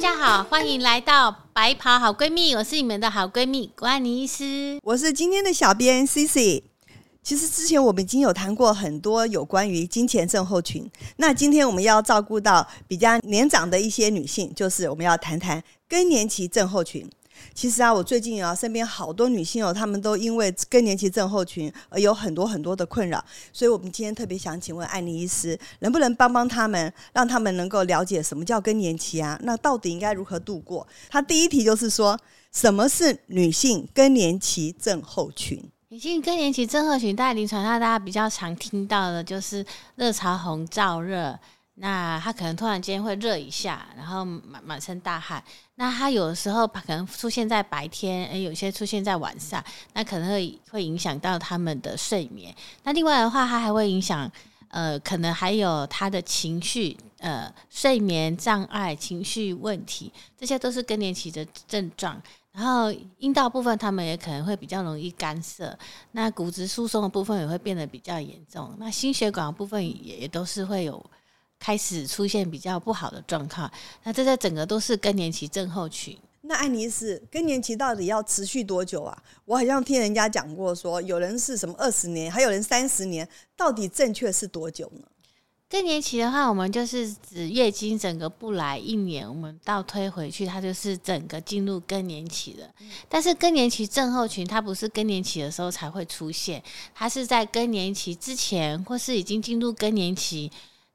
大家好，欢迎来到白袍好闺蜜，我是你们的好闺蜜关妮医师。我是今天的小编 c i c。其实之前我们已经有谈过很多有关于金钱症候群，那今天我们要照顾到比较年长的一些女性，就是我们要谈谈更年期症候群。其实啊，我最近啊，身边好多女性哦，她们都因为更年期症候群而有很多很多的困扰，所以我们今天特别想请问艾妮医师，能不能帮帮她们，让她们能够了解什么叫更年期啊？那到底应该如何度过？她第一题就是说，什么是女性更年期症候群？女性更年期症候群，在临床上大家比较常听到的就是热潮红、燥热。那他可能突然间会热一下，然后满满身大汗。那他有的时候可能出现在白天，诶，有些出现在晚上，那可能会会影响到他们的睡眠。那另外的话，它还会影响，呃，可能还有他的情绪，呃，睡眠障碍、情绪问题，这些都是更年期的症状。然后阴道部分，他们也可能会比较容易干涩。那骨质疏松的部分也会变得比较严重。那心血管部分也也都是会有。开始出现比较不好的状况，那这在整个都是更年期症候群。那爱妮是更年期到底要持续多久啊？我好像听人家讲过，说有人是什么二十年，还有人三十年，到底正确是多久呢？更年期的话，我们就是指月经整个不来一年，我们倒推回去，它就是整个进入更年期了。但是更年期症候群，它不是更年期的时候才会出现，它是在更年期之前，或是已经进入更年期。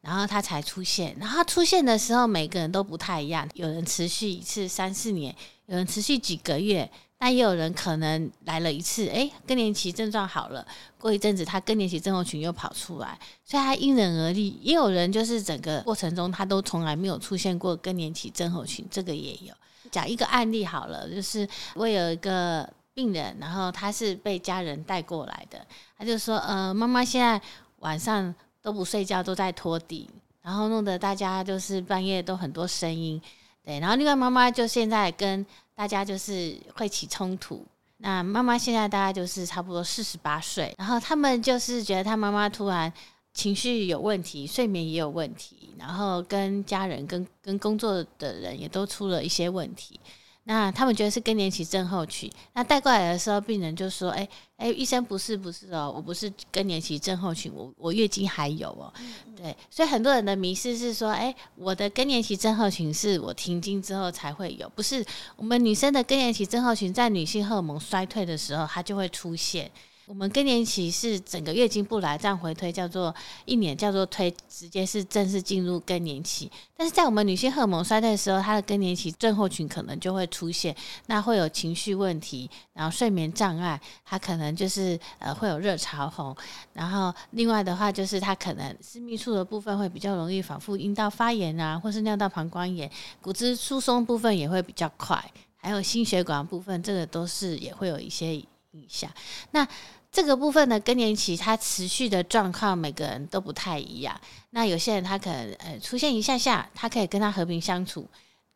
然后它才出现，然后出现的时候，每个人都不太一样。有人持续一次三四年，有人持续几个月，那也有人可能来了一次，哎，更年期症状好了，过一阵子他更年期症候群又跑出来，所以它因人而异。也有人就是整个过程中他都从来没有出现过更年期症候群，这个也有。讲一个案例好了，就是我有一个病人，然后他是被家人带过来的，他就说，呃，妈妈现在晚上。都不睡觉，都在拖地，然后弄得大家就是半夜都很多声音，对。然后另外妈妈就现在跟大家就是会起冲突。那妈妈现在大概就是差不多四十八岁，然后他们就是觉得他妈妈突然情绪有问题，睡眠也有问题，然后跟家人、跟跟工作的人也都出了一些问题。那他们觉得是更年期症候群，那带过来的时候，病人就说：“哎哎，医生不是不是哦，我不是更年期症候群，我我月经还有哦。”对，所以很多人的迷失是说：“哎，我的更年期症候群是我停经之后才会有，不是我们女生的更年期症候群，在女性荷尔蒙衰退的时候，它就会出现。”我们更年期是整个月经不来，这样回推叫做一年，叫做推直接是正式进入更年期。但是在我们女性荷尔蒙衰退的时候，她的更年期症候群可能就会出现，那会有情绪问题，然后睡眠障碍，她可能就是呃会有热潮红，然后另外的话就是她可能私密处的部分会比较容易反复阴道发炎啊，或是尿道膀胱炎，骨质疏松部分也会比较快，还有心血管部分，这个都是也会有一些一下。那这个部分的更年期，它持续的状况每个人都不太一样。那有些人他可能呃出现一下下，他可以跟他和平相处，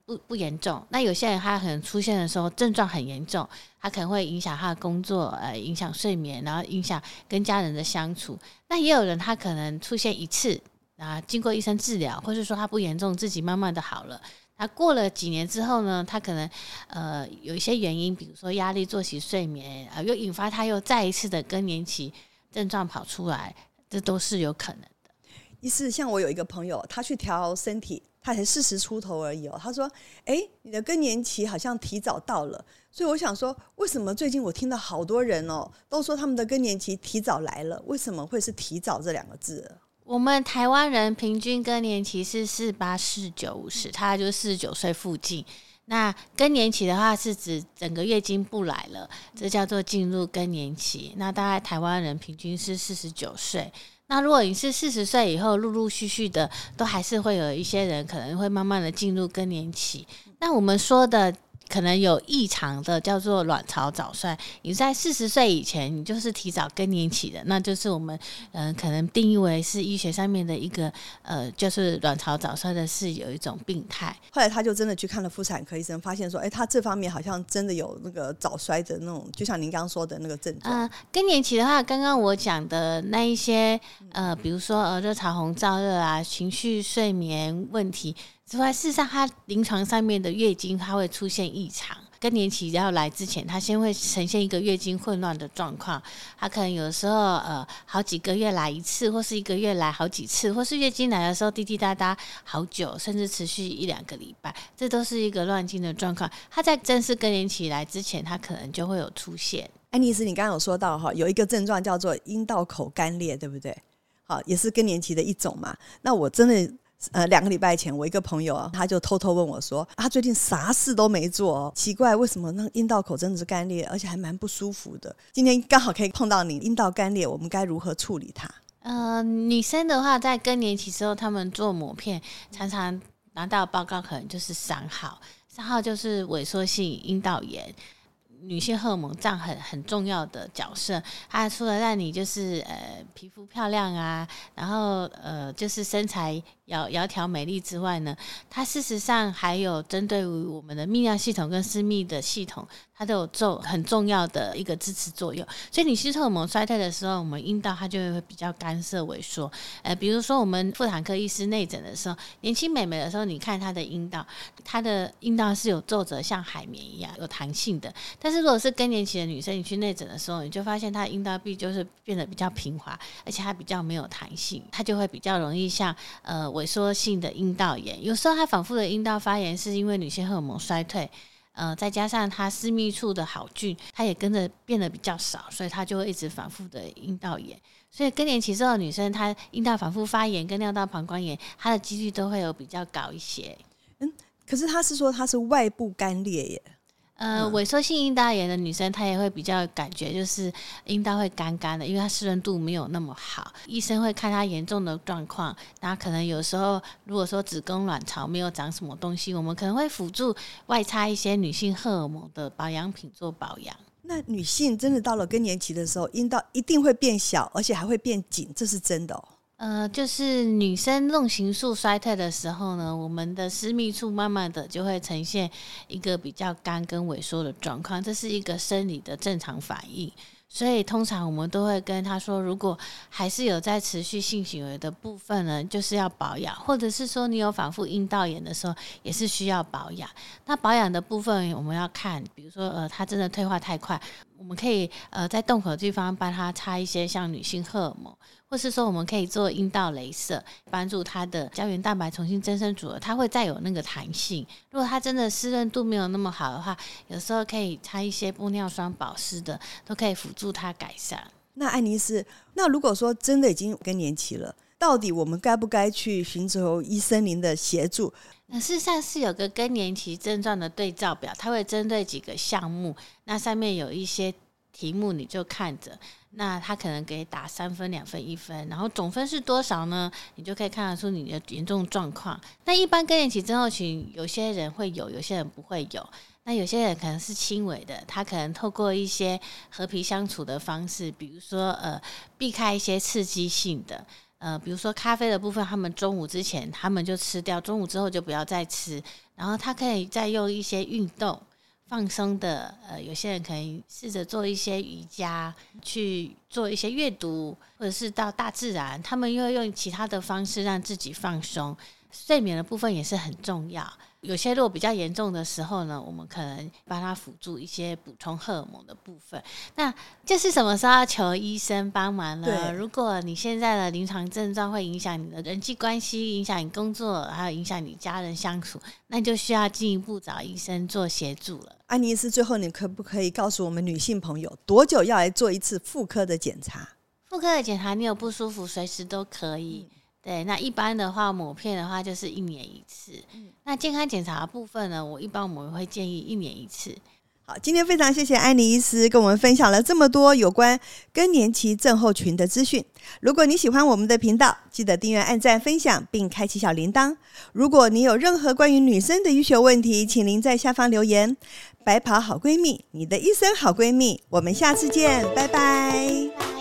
不不严重。那有些人他可能出现的时候症状很严重，他可能会影响他的工作，呃，影响睡眠，然后影响跟家人的相处。那也有人他可能出现一次，啊，经过医生治疗，或是说他不严重，自己慢慢的好了。那过了几年之后呢？他可能呃有一些原因，比如说压力、作息、睡眠啊，又引发他又再一次的更年期症状跑出来，这都是有可能的。一是像我有一个朋友，他去调身体，他才四十出头而已哦。他说：“哎，你的更年期好像提早到了。”所以我想说，为什么最近我听到好多人哦，都说他们的更年期提早来了？为什么会是“提早”这两个字？我们台湾人平均更年期是四八四九五十，他就四十九岁附近。那更年期的话，是指整个月经不来了，这叫做进入更年期。那大概台湾人平均是四十九岁。那如果你是四十岁以后，陆陆续续的，都还是会有一些人可能会慢慢的进入更年期。那我们说的。可能有异常的叫做卵巢早衰，你在四十岁以前，你就是提早更年期的，那就是我们嗯可能定义为是医学上面的一个呃，就是卵巢早衰的是有一种病态。后来他就真的去看了妇产科医生，发现说，哎，他这方面好像真的有那个早衰的那种，就像您刚刚说的那个症状。嗯，更年期的话，刚刚我讲的那一些呃，比如说呃热潮红、燥热啊，情绪、睡眠问题。之外，事实上它临床上面的月经它会出现异常。更年期要来之前，它先会呈现一个月经混乱的状况，它可能有时候呃好几个月来一次，或是一个月来好几次，或是月经来的时候滴滴答答好久，甚至持续一两个礼拜，这都是一个乱经的状况。它在正式更年期来之前，它可能就会有出现。安妮斯，你刚刚有说到哈，有一个症状叫做阴道口干裂，对不对？好，也是更年期的一种嘛。那我真的。呃，两个礼拜前，我一个朋友啊，他就偷偷问我说：“他最近啥事都没做，奇怪，为什么那阴道口真的是干裂，而且还蛮不舒服的？今天刚好可以碰到你，阴道干裂，我们该如何处理它？”呃，女生的话，在更年期之后，她们做抹片，常常拿到报告可能就是三号，三号就是萎缩性阴道炎。女性荷尔蒙占很很重要的角色，它除了让你就是呃皮肤漂亮啊，然后呃就是身材窈窈窕美丽之外呢，它事实上还有针对于我们的泌尿系统跟私密的系统。它都有做很重要的一个支持作用，所以女性荷尔蒙衰退的时候，我们阴道它就会比较干涩萎缩。呃，比如说我们妇产科医师内诊的时候，年轻美眉的时候，你看她的阴道，她的阴道是有皱褶，像海绵一样有弹性的。但是如果是更年期的女生，你去内诊的时候，你就发现她阴道壁就是变得比较平滑，而且它比较没有弹性，它就会比较容易像呃萎缩性的阴道炎。有时候它反复的阴道发炎，是因为女性荷尔蒙衰退。呃，再加上它私密处的好菌，它也跟着变得比较少，所以它就会一直反复的阴道炎。所以更年期之后，女生她阴道反复发炎跟尿道膀胱炎，它的几率都会有比较高一些。嗯，可是他是说它是外部干裂耶。呃，萎缩性阴道炎的女生，她也会比较感觉就是阴道会干干的，因为她湿润度没有那么好。医生会看她严重的状况，那可能有时候如果说子宫卵巢没有长什么东西，我们可能会辅助外擦一些女性荷尔蒙的保养品做保养。那女性真的到了更年期的时候，阴道一定会变小，而且还会变紧，这是真的哦。呃，就是女生弄形素衰退的时候呢，我们的私密处慢慢的就会呈现一个比较干跟萎缩的状况，这是一个生理的正常反应。所以通常我们都会跟他说，如果还是有在持续性行为的部分呢，就是要保养，或者是说你有反复阴道炎的时候，也是需要保养。那保养的部分我们要看，比如说呃，它真的退化太快，我们可以呃在洞口的地方帮他擦一些像女性荷尔蒙，或是说我们可以做阴道镭射，帮助它的胶原蛋白重新增生组合，它会再有那个弹性。如果它真的湿润度没有那么好的话，有时候可以擦一些玻尿酸保湿的，都可以辅。助他改善。那爱丽丝，那如果说真的已经更年期了，到底我们该不该去寻求医生您的协助？那事实上是有个更年期症状的对照表，它会针对几个项目，那上面有一些题目你就看着，那他可能给打三分、两分、一分，然后总分是多少呢？你就可以看得出你的严重状况。那一般更年期症候群，有些人会有，有些人不会有。那有些人可能是轻微的，他可能透过一些和平相处的方式，比如说呃避开一些刺激性的，呃比如说咖啡的部分，他们中午之前他们就吃掉，中午之后就不要再吃，然后他可以再用一些运动放松的，呃有些人可以试着做一些瑜伽，去做一些阅读，或者是到大自然，他们又用其他的方式让自己放松，睡眠的部分也是很重要。有些如果比较严重的时候呢，我们可能帮他辅助一些补充荷尔蒙的部分。那就是什么时候要求医生帮忙呢？如果你现在的临床症状会影响你的人际关系、影响你工作，还有影响你家人相处，那就需要进一步找医生做协助了。安妮斯，最后你可不可以告诉我们女性朋友，多久要来做一次妇科的检查？妇科的检查，你有不舒服，随时都可以。对，那一般的话，抹片的话就是一年一次。嗯那健康检查部分呢，我一般我们会建议一年一次。好，今天非常谢谢安妮医师跟我们分享了这么多有关更年期症候群的资讯。如果你喜欢我们的频道，记得订阅、按赞、分享，并开启小铃铛。如果你有任何关于女生的医学问题，请您在下方留言。白袍好闺蜜，你的一生好闺蜜，我们下次见，拜拜。